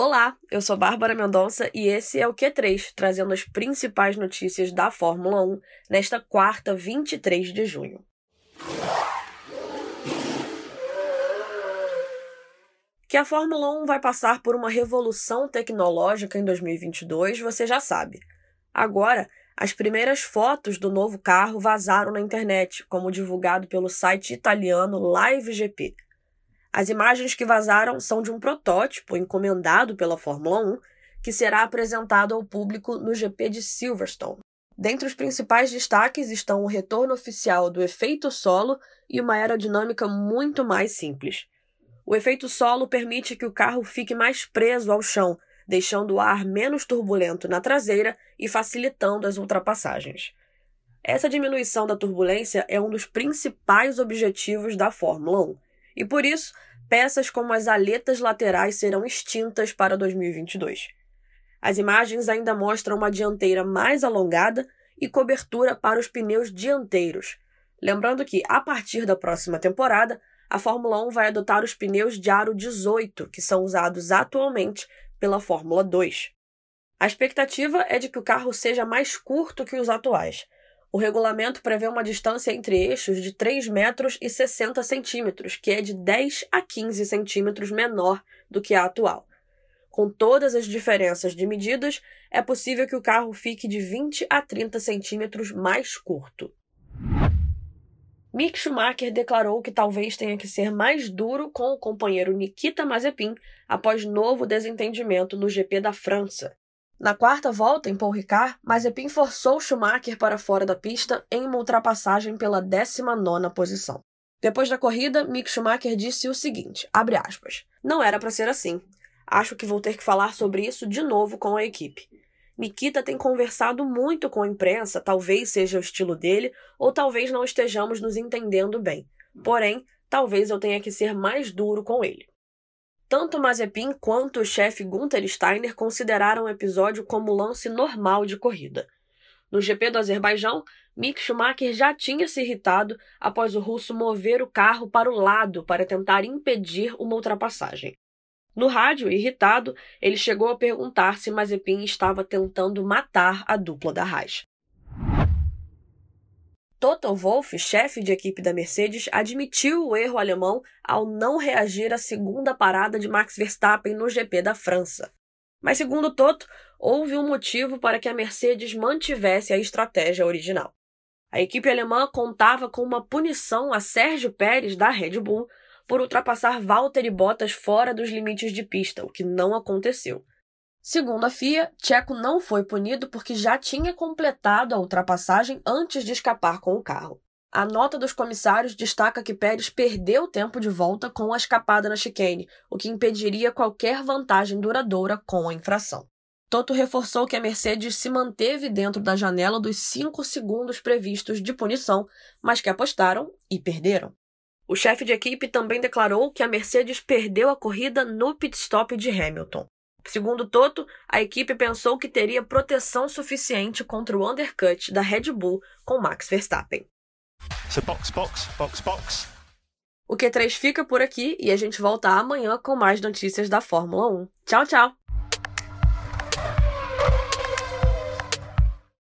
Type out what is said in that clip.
Olá, eu sou Bárbara Mendonça e esse é o Q3, trazendo as principais notícias da Fórmula 1 nesta quarta, 23 de junho. Que a Fórmula 1 vai passar por uma revolução tecnológica em 2022, você já sabe. Agora, as primeiras fotos do novo carro vazaram na internet, como divulgado pelo site italiano LiveGP. As imagens que vazaram são de um protótipo encomendado pela Fórmula 1 que será apresentado ao público no GP de Silverstone. Dentre os principais destaques estão o retorno oficial do efeito solo e uma aerodinâmica muito mais simples. O efeito solo permite que o carro fique mais preso ao chão, deixando o ar menos turbulento na traseira e facilitando as ultrapassagens. Essa diminuição da turbulência é um dos principais objetivos da Fórmula 1 e por isso, peças como as aletas laterais serão extintas para 2022. As imagens ainda mostram uma dianteira mais alongada e cobertura para os pneus dianteiros. Lembrando que, a partir da próxima temporada, a Fórmula 1 vai adotar os pneus de aro 18, que são usados atualmente pela Fórmula 2. A expectativa é de que o carro seja mais curto que os atuais, o regulamento prevê uma distância entre eixos de 3 metros e 60 centímetros, que é de 10 a 15 centímetros menor do que a atual. Com todas as diferenças de medidas, é possível que o carro fique de 20 a 30 centímetros mais curto. Mick Schumacher declarou que talvez tenha que ser mais duro com o companheiro Nikita Mazepin após novo desentendimento no GP da França. Na quarta volta, em Paul Ricard, Mazepin forçou Schumacher para fora da pista em uma ultrapassagem pela 19ª posição. Depois da corrida, Mick Schumacher disse o seguinte, aspas, Não era para ser assim. Acho que vou ter que falar sobre isso de novo com a equipe. Nikita tem conversado muito com a imprensa, talvez seja o estilo dele, ou talvez não estejamos nos entendendo bem. Porém, talvez eu tenha que ser mais duro com ele. Tanto Mazepin quanto o chefe Gunther Steiner consideraram o episódio como lance normal de corrida. No GP do Azerbaijão, Mick Schumacher já tinha se irritado após o russo mover o carro para o lado para tentar impedir uma ultrapassagem. No rádio, irritado, ele chegou a perguntar se Mazepin estava tentando matar a dupla da Haas. Toto Wolff, chefe de equipe da Mercedes, admitiu o erro alemão ao não reagir à segunda parada de Max Verstappen no GP da França. Mas, segundo Toto, houve um motivo para que a Mercedes mantivesse a estratégia original. A equipe alemã contava com uma punição a Sérgio Pérez da Red Bull por ultrapassar Valtteri Bottas fora dos limites de pista, o que não aconteceu. Segundo a FIA, Checo não foi punido porque já tinha completado a ultrapassagem antes de escapar com o carro. A nota dos comissários destaca que Pérez perdeu tempo de volta com a escapada na chicane, o que impediria qualquer vantagem duradoura com a infração. Toto reforçou que a Mercedes se manteve dentro da janela dos 5 segundos previstos de punição, mas que apostaram e perderam. O chefe de equipe também declarou que a Mercedes perdeu a corrida no pit stop de Hamilton. Segundo Toto, a equipe pensou que teria proteção suficiente contra o undercut da Red Bull com Max Verstappen. So box, box, box, box. O Q3 fica por aqui e a gente volta amanhã com mais notícias da Fórmula 1. Tchau, tchau!